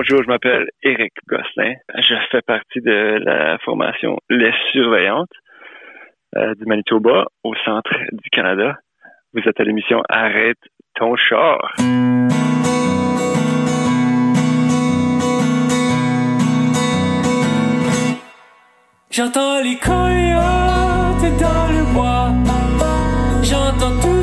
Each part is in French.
Bonjour, je m'appelle Éric Gosselin. Je fais partie de la formation Les Surveillantes euh, du Manitoba au centre du Canada. Vous êtes à l'émission Arrête ton char. J'entends les coyotes dans le bois. J'entends tout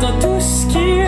et j'entends tout ce qu'ils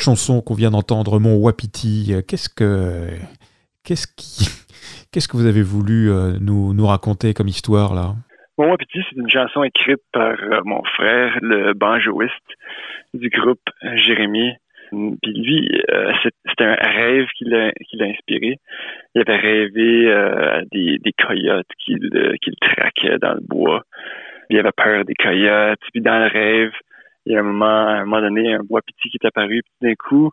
chanson qu'on vient d'entendre, Mon Wapiti, euh, qu'est-ce que qu'est-ce qui qu'est-ce que vous avez voulu euh, nous, nous raconter comme histoire là? Mon Wapiti, c'est une chanson écrite par euh, mon frère, le banjoiste du groupe Jérémy. Puis lui, c'était un rêve qui l'a qui l'a inspiré. Il avait rêvé des, des coyotes qui le, dans le bois. Il avait peur des coyotes. Puis dans le rêve, il y a un moment, à un moment donné, un wapiti qui est apparu. Puis tout d'un coup,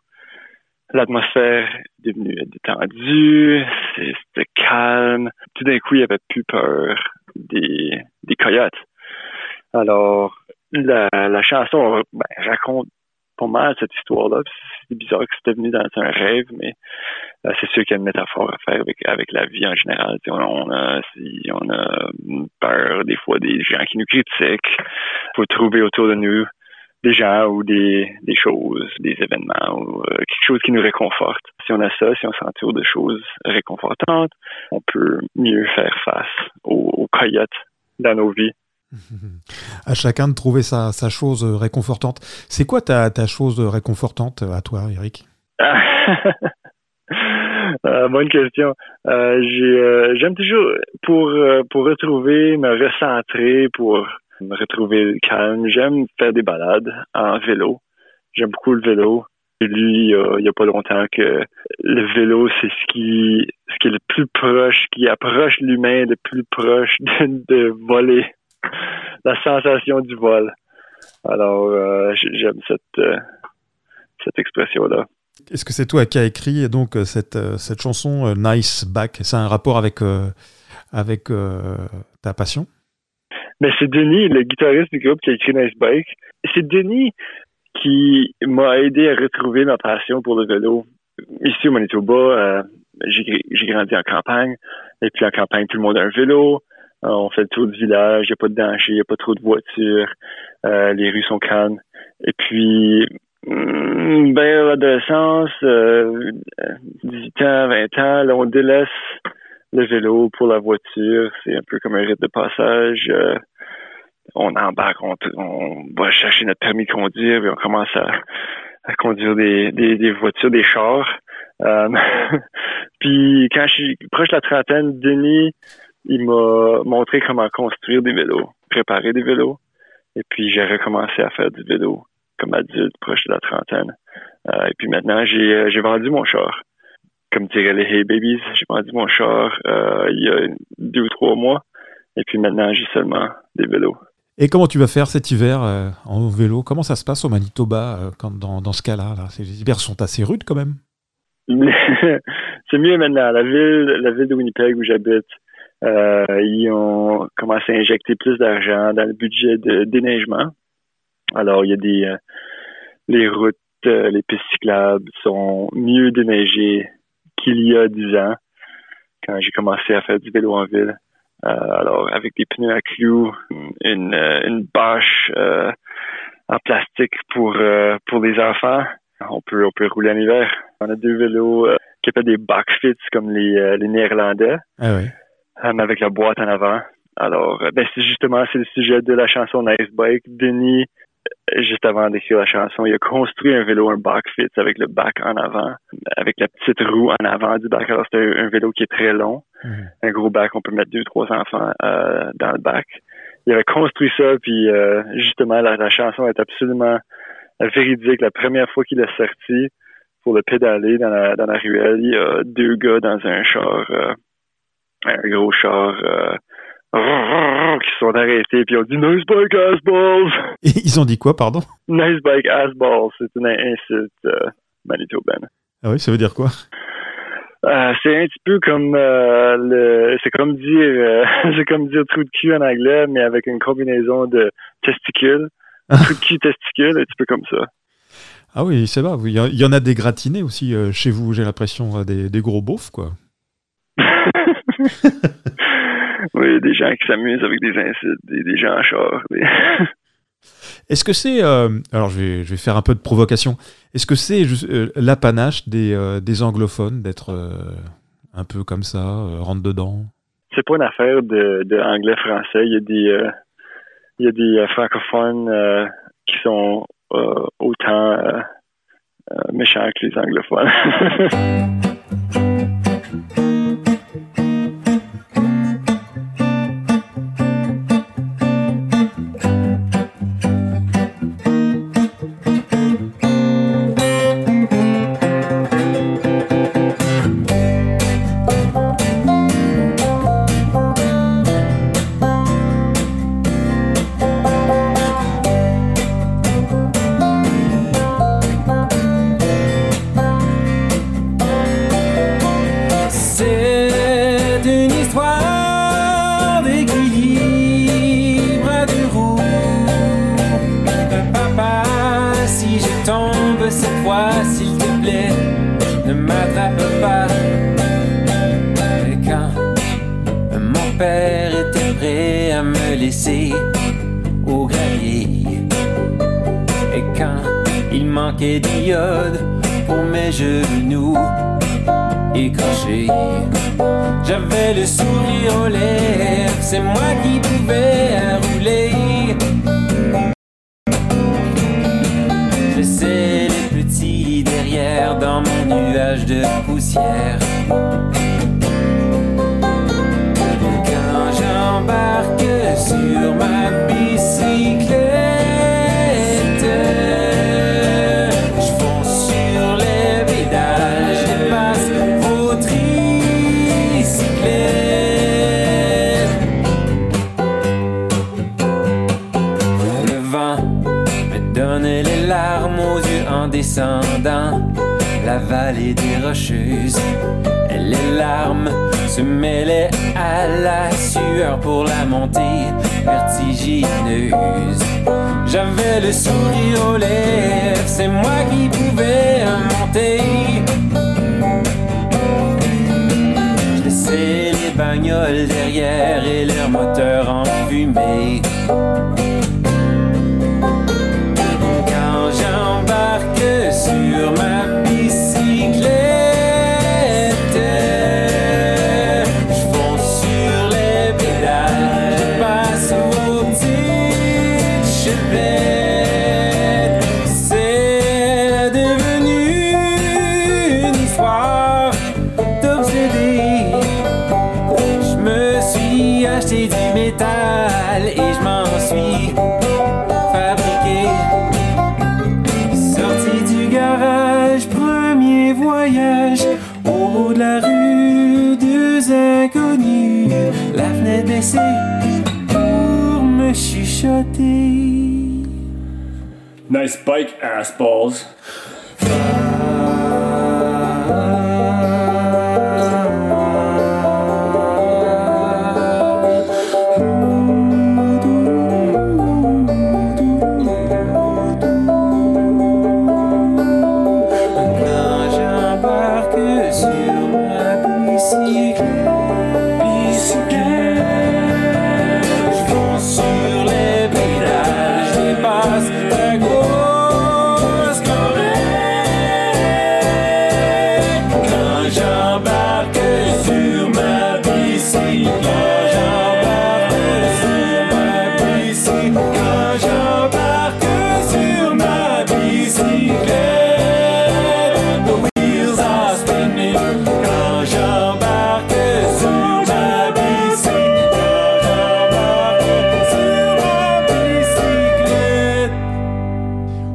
l'atmosphère est devenue détendue, c'était calme. Tout d'un coup, il avait plus peur des, des coyotes. Alors, la, la chanson ben, raconte pas mal cette histoire-là. C'est bizarre que c'était venu dans un rêve, mais euh, c'est sûr qu'il y a une métaphore à faire avec, avec la vie en général. On, on a, si on a peur des fois des gens qui nous critiquent. faut trouver autour de nous des gens ou des, des choses, des événements ou euh, quelque chose qui nous réconforte. Si on a ça, si on s'entoure de choses réconfortantes, on peut mieux faire face aux, aux coyotes dans nos vies. À chacun de trouver sa, sa chose réconfortante. C'est quoi ta, ta chose réconfortante à toi, Eric? Euh, bonne question. Euh, j'ai, euh, j'aime toujours pour euh, pour retrouver, me recentrer, pour me retrouver calme. J'aime faire des balades en vélo. J'aime beaucoup le vélo. J'ai lu il y, a, pas longtemps que le vélo, c'est ce qui, ce qui est le plus proche, qui approche l'humain le plus proche de, voler. La sensation du vol. Alors, euh, j'aime cette, euh, cette expression-là. Est-ce que c'est toi qui as écrit donc euh, cette, euh, cette chanson euh, Nice Back? C'est un rapport avec, euh, avec euh, ta passion? Mais c'est Denis, le guitariste du groupe, qui a écrit Nice Bike. C'est Denis qui m'a aidé à retrouver ma passion pour le vélo. Ici au Manitoba, euh, j'ai grandi en campagne. Et puis en campagne, tout le monde a un vélo. Euh, on fait le tour du village, il n'y a pas de danger, il n'y a pas trop de voitures. Euh, les rues sont calmes. Et puis, hum, ben, l'adolescence, euh, 18 ans, 20 ans, là, on délaisse le vélo pour la voiture. C'est un peu comme un rite de passage. Euh, on embarque, on, va chercher notre permis de conduire, et on commence à, conduire des, des, voitures, des chars. Euh, puis quand je suis proche de la trentaine, Denis, il m'a montré comment construire des vélos, préparer des vélos. Et puis j'ai recommencé à faire du vélo comme adulte, proche de la trentaine. Euh, et puis maintenant, j'ai vendu mon char. Comme diraient les Hey Babies, j'ai vendu mon char euh, il y a deux ou trois mois. Et puis maintenant, j'ai seulement des vélos. Et comment tu vas faire cet hiver euh, en vélo? Comment ça se passe au Manitoba euh, quand, dans, dans ce cas-là là? Les hivers sont assez rudes quand même. c'est mieux maintenant. La ville, la ville de Winnipeg où j'habite, euh, ils ont commencé à injecter plus d'argent dans le budget de déneigement. Alors, il y a des les routes, les pistes cyclables sont mieux déneigées qu'il y a dix ans quand j'ai commencé à faire du vélo en ville. Euh, alors, avec des pneus à clous, une, euh, une bâche euh, en plastique pour euh, pour les enfants, on peut on peut rouler en hiver. On a deux vélos qui appellent des box-fits comme les, les Néerlandais, Ah avec la boîte en avant. Alors, ben, c'est justement c'est le sujet de la chanson Nice Bike. Denis, juste avant d'écrire la chanson, il a construit un vélo, un box-fit avec le bac en avant, avec la petite roue en avant du bac. Alors, c'est un, vélo qui est très long, Mhm. un gros bac, on peut mettre deux, trois enfants euh, dans le bac. Il avait construit ça, puis euh, justement, la, la chanson est absolument véridique. La première fois qu'il est sorti pour le pédaler dans la, dans la ruelle, il y a deux gars dans un char, euh, un gros char, euh, qui sont arrêtés, puis ont dit « Nice bike, ass balls! Et ils ont dit quoi, pardon !» Nice bike, ass balls, c'est une insulte euh, manitobaine. Ah oui, ça veut dire quoi? Euh, c'est un petit peu comme euh, le c'est comme dire euh, c'est comme dire trou de cul en anglais mais avec une combinaison de testicules trou de cul testicule un petit peu comme ça Ah oui, c'est oui, Il y, en a des gratinés aussi chez vous, j'ai l'impression, des, des gros beaufs, quoi. oui des gens qui s'amusent avec des insultes des, des gens en char des- Est-ce que c'est. euh, alors, je vais, je vais faire un peu de provocation. Est-ce que c'est euh, l'apanage des, euh, des anglophones d'être euh, un peu comme ça, rentre dedans? C'est pas une affaire de, de anglais français il y a des il y a des francophones qui sont autant méchants que les anglophones il manquait d'iode pour mes genoux écorché. J'avais le sourire aux lèvres, c'est moi qui pouvais rouler. Je laissais les petits derrière dans mon nuage de poussière. Quand j'embarque sur ma en descendant la vallée des rocheuses. Les larmes se mêlaient à la sueur pour la montée vertigineuse. J'avais le sourire aux lèvres, c'est moi qui pouvais monter. Je laissais les bagnoles derrière et leurs moteurs enfumés. Quand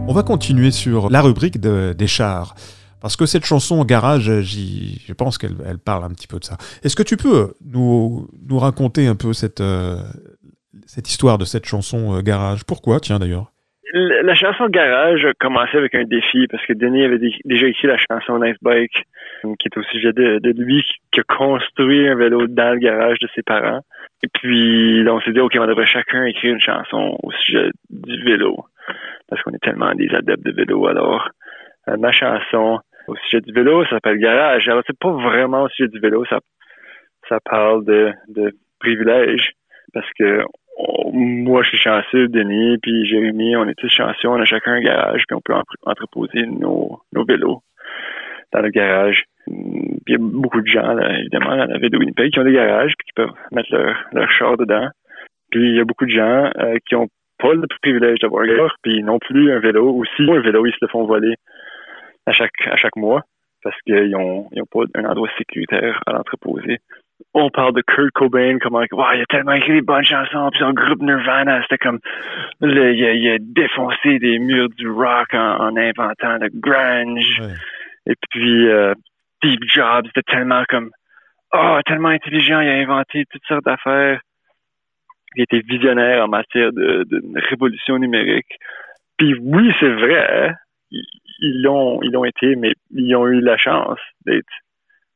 On va continuer sur la rubrique de- des chars. Parce que cette chanson Garage, je pense qu'elle elle parle un petit peu de ça. Est-ce que tu peux nous, raconter un peu cette, euh, cette histoire de cette chanson euh, Garage? Pourquoi, tiens d'ailleurs? La chanson Garage a commencé avec un défi parce que Denis avait dé- déjà écrit la chanson Nice Bike, euh, qui est au sujet de, lui qui a construit un vélo dans le garage de ses parents. Et puis, on s'est dit, OK, on devrait chacun écrire une chanson au sujet du vélo. Parce qu'on est tellement des adeptes de vélo. Alors, euh, ma chanson au sujet du vélo, ça s'appelle Garage. Alors, c'est pas vraiment au sujet du vélo, ça, ça parle de, de privilèges. Parce que moi, je suis chanceux, Denis, puis Jérémy, on est tous chanceux, on a chacun un garage, puis on peut entre- entreposer nos, nos vélos dans le garage. Puis il y a beaucoup de gens, évidemment, dans la ville de Winnipeg, qui ont des garages, puis qui peuvent mettre leur, leur char dedans. Puis il y a beaucoup de gens euh, qui ont pas le privilège d'avoir un garage, puis non plus un vélo. Aussi, un vélo, ils se le font voler à chaque, à chaque mois, parce qu'ils ont, ils ont pas un endroit sécuritaire à l'entreposer on parle de Kurt Cobain, comment wow, il a tellement écrit des bonnes chansons, puis son groupe Nirvana, c'était comme le- il, a, il a défoncé des murs du rock en, en inventant le grunge. Ouais. Et puis euh, Steve Jobs, c'était tellement comme oh tellement intelligent, il a inventé toutes sortes d'affaires. Il était visionnaire en matière de, révolution numérique. Puis oui, c'est vrai, ils l'ont ils l'ont été, mais ils ont eu la chance d'être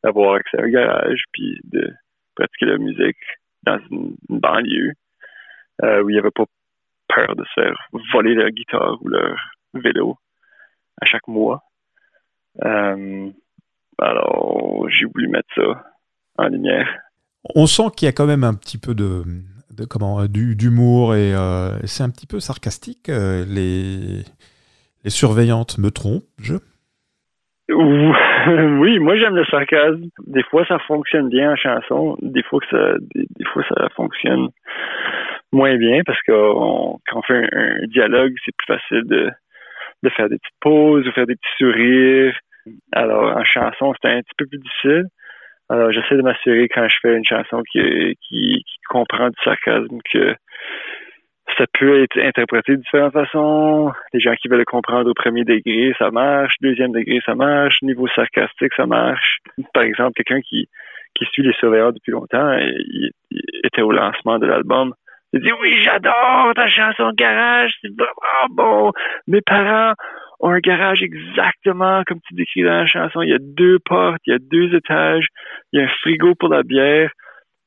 d'avoir accès à un garage, puis de pratiquer la musique dans une, une banlieue euh, où il n'y avait pas peur de se faire voler leur guitare ou leur vélo à chaque mois. Euh, alors, j'ai voulu mettre ça en lumière. On sent qu'il y a quand même un petit peu de, de comment euh, d'humour et euh, c'est un petit peu sarcastique. euh, les, les surveillantes me trompent, je. Ou- Oui, moi j'aime le sarcasme. Des fois ça fonctionne bien en chanson, des fois que ça, des, fois ça fonctionne moins bien parce que quand on fait un, un dialogue, c'est plus facile de, de faire des petites pauses ou faire des petits sourires. Alors en chanson, c'est un petit peu plus difficile. Alors j'essaie de m'assurer quand je fais une chanson qui, qui, qui comprend du sarcasme que ça peut être interprété de différentes façons. Les gens qui veulent le comprendre au premier degré, ça marche. Deuxième degré, ça marche. Niveau sarcastique, ça marche. Par exemple, quelqu'un qui, qui suit les surveillants depuis longtemps, il, était au lancement de l'album Il dit oui, j'adore ta chanson garage, c'est vraiment bon. Mes parents un garage exactement comme tu décris dans la chanson. Il y a deux portes, il y a deux étages, il y a un frigo pour la bière,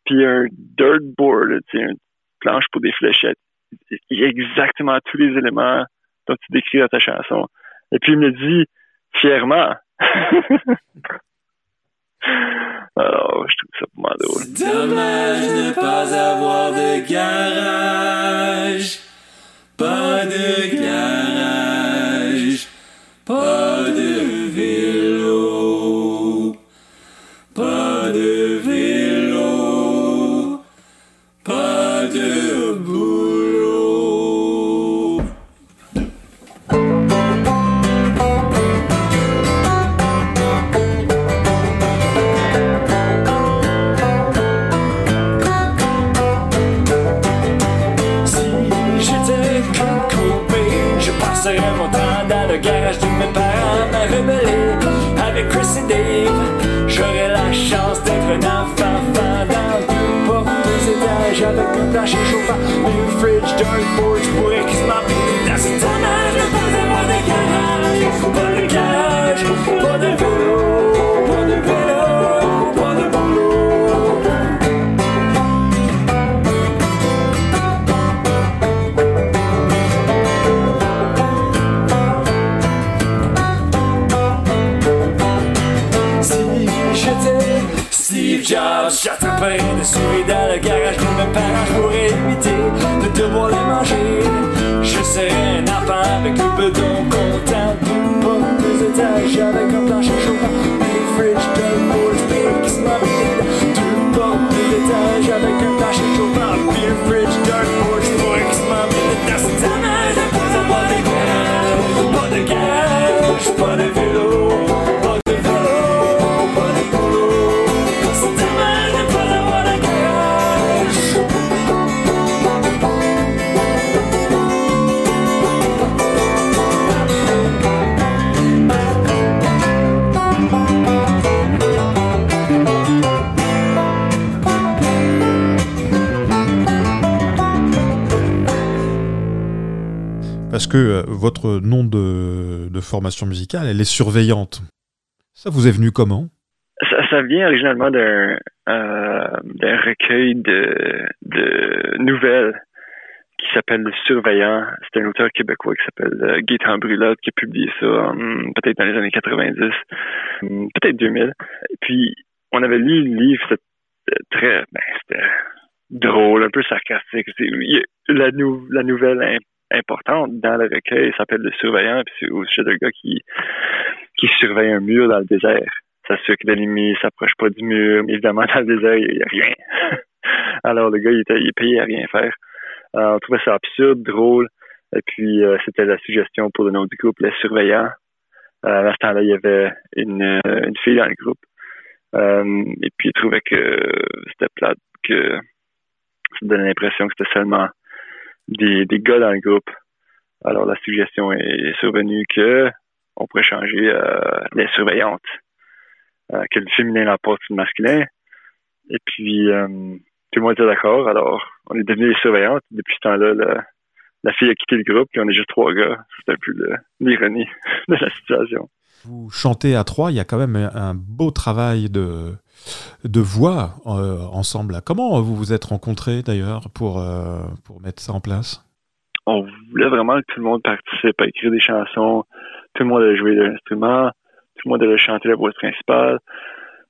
puis un dirt board, une planche pour des fléchettes. Il y a exactement tous les éléments dont tu décris dans ta chanson. Et puis il me dit fièrement. Alors, je trouve ça vraiment drôle. C'est dommage ne pas avoir de garage. Pas de garage. Souris dans le garage de mes parents, pourrais éviter de devoir les manger. Je serais un enfant avec le bedon content, portes, deux étages avec un que euh, votre nom de, formation musicale, elle est surveillante. Ça vous est venu comment? Ça, vient originalement d'un euh, recueil de, nouvelles qui s'appelle Le Surveillant. C'est un auteur québécois qui s'appelle euh, Gaétan Brulotte qui a publié ça peut-être dans les années 90, hum, peut-être 2000. Et puis, on avait lu le livre, c'était très, ben, drôle, un peu sarcastique. La, nou- la nouvelle im- importante dans le recueil s'appelle Le Surveillant, puis c'est au sujet d'un gars qui, qui surveille un mur dans le désert. S'assure que l'ennemi s'approche pas du mur. Évidemment, dans le désert, il n'y a, rien. Alors, le gars, il, était, il est payé à rien faire. Euh, on trouvait ça absurde, drôle. Et puis, euh, c'était la suggestion pour le nom du groupe, Les Surveillants. Euh, à ce temps-là, il y avait une, euh, une fille dans le groupe. Euh, et puis, il trouvait que c'était plate, que ça donnait l'impression que c'était seulement des, gars dans le groupe. Alors, la suggestion est survenue que on pourrait changer euh, les surveillantes, euh, que le féminin l'emporte le masculin. Et puis, euh, tout le monde était d'accord. Alors, on est devenus les surveillantes. Depuis ce temps-là, la, fille a quitté le groupe, puis on est juste trois gars. C'est un peu l'ironie de la situation. Vous chantez à trois, il y a quand même un beau travail de, de voix euh, ensemble. Comment vous vous êtes rencontrés d'ailleurs pour, euh, pour mettre ça en place? On voulait vraiment que tout le monde participe à écrire des chansons. Tout le monde allait jouer de l'instrument. Tout le monde allait chanter la voix principale.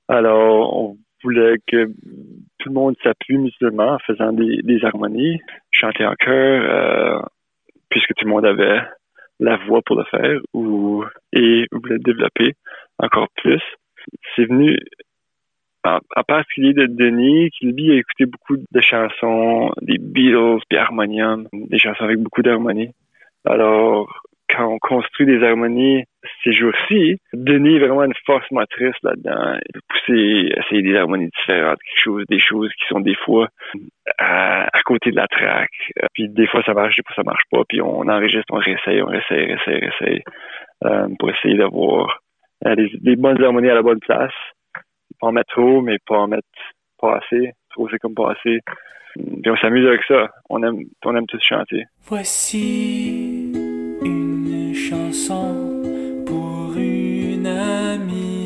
Alors, on voulait que tout le monde s'appuie mutuellement en faisant des, harmonies, chanter en chœur, euh, puisque tout le monde avait la voix pour le faire, ou, et voulait développer encore plus. C'est venu en, en particulier de Denis, qui lui a écouté beaucoup de chansons, des Beatles, puis Harmonium, des chansons avec beaucoup d'harmonie. Alors, quand on construit des harmonies ces jours-ci, Denis est vraiment une force motrice là-dedans. De pousser, essayer des harmonies différentes, quelque chose, des choses qui sont des fois à, à côté de la track. Puis des fois ça marche, des fois ça marche pas. Puis on enregistre, on réessaye, on réessaye, réessaye, réessaye, euh, pour essayer d'avoir euh, des, des bonnes harmonies à la bonne place en mettre trop, mais pas en mettre pas assez. Trop, c'est comme pas assez. Puis on s'amuse avec ça. On aime, on aime tous chanter. Voici une chanson pour une amie.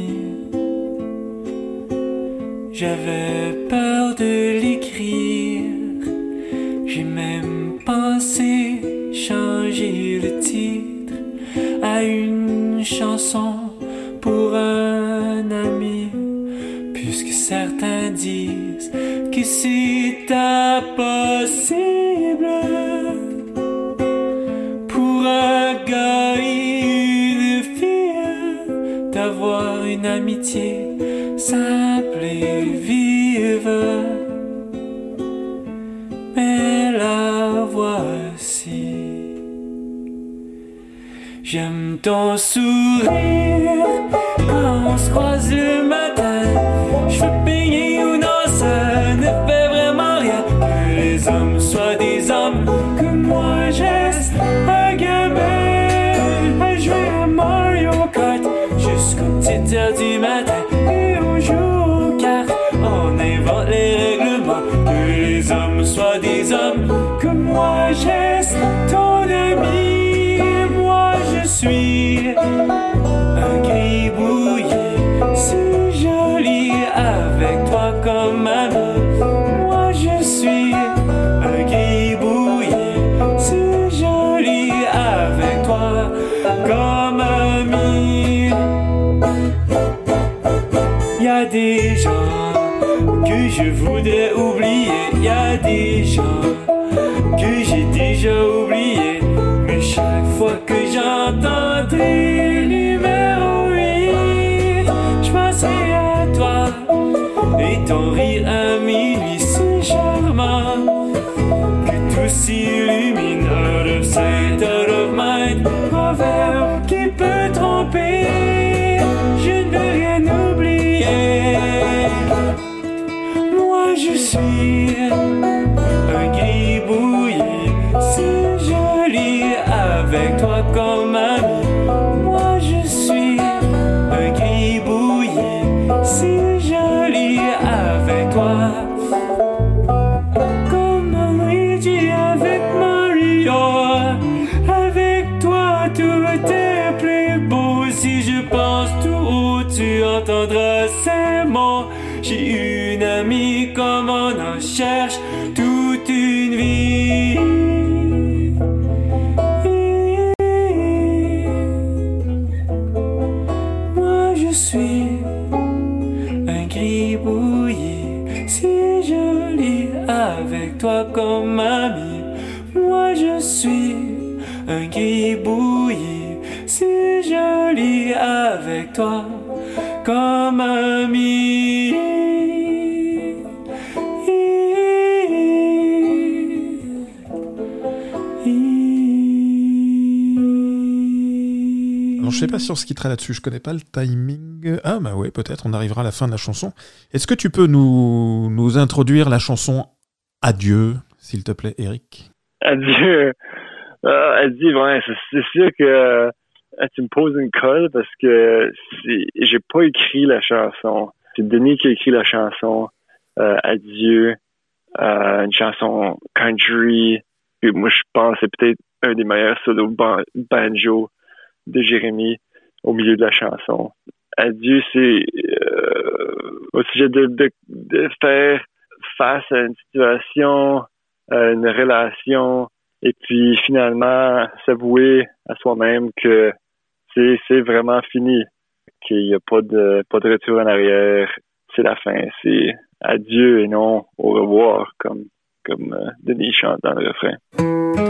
J'avais peur de l'écrire. J'ai même pensé changer le titre à une chanson pour un ami. Puisque certains disent que c'est impossible pour un gars et une fille d'avoir une amitié simple et vive. Mais la voici. J'aime ton sourire on se croise le matin. Je veux payer ou ça ne fait vraiment rien. Que les hommes soient des hommes, que moi je reste un gamin. À jouer à Mario Kart jusqu'aux petites heures du matin. Et on joue aux cartes, on invente les règlements. Que les hommes soient des hommes, que moi je reste ton ami. Moi je suis des gens que je voudrais oublier, y a des gens Moi je un gribouillis si joli avec toi comme ami. Alors, je sais pas si on se quittera là-dessus, je connais pas le timing. Ah, bah ouais, peut-être, on arrivera à la fin de la chanson. Est-ce que tu peux nous, nous introduire la chanson Adieu, s'il te plaît, Eric? Adieu. Ah, adieu, ouais, c'est sûr que euh, tu me poses une colle parce que j'ai pas écrit la chanson. C'est Denis qui a écrit la chanson euh, Adieu, euh, une chanson country. Moi, je pense que c'est peut-être un des meilleurs solos ban- banjo de Jérémy au milieu de la chanson. Adieu, c'est euh, au sujet de, de, de faire face à une situation, à une relation, et puis finalement s'avouer à soi-même que c'est vraiment fini, qu'il n'y a pas de pas de retour en arrière, c'est la fin, c'est adieu et non au revoir comme comme euh, Denis chante dans le refrain.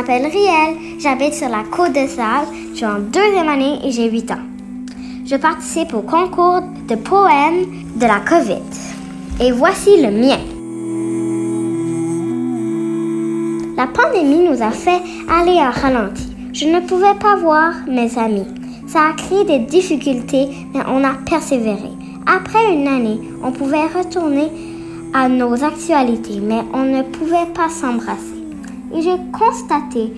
M'appelle Riel, j'habite sur la côte de Sable, je suis en deuxième année et j'ai 8 ans. Je participe au concours de poèmes de la COVID. Et voici le mien. La pandémie nous a fait aller à ralenti. Je ne pouvais pas voir mes amis. Ça a créé des difficultés, mais on a persévéré. Après une année, on pouvait retourner à nos actualités, mais on ne pouvait pas s'embrasser et j'ai constaté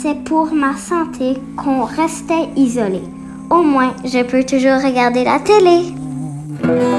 c'est pour ma santé qu'on restait isolé. Au moins, je peux toujours regarder la télé.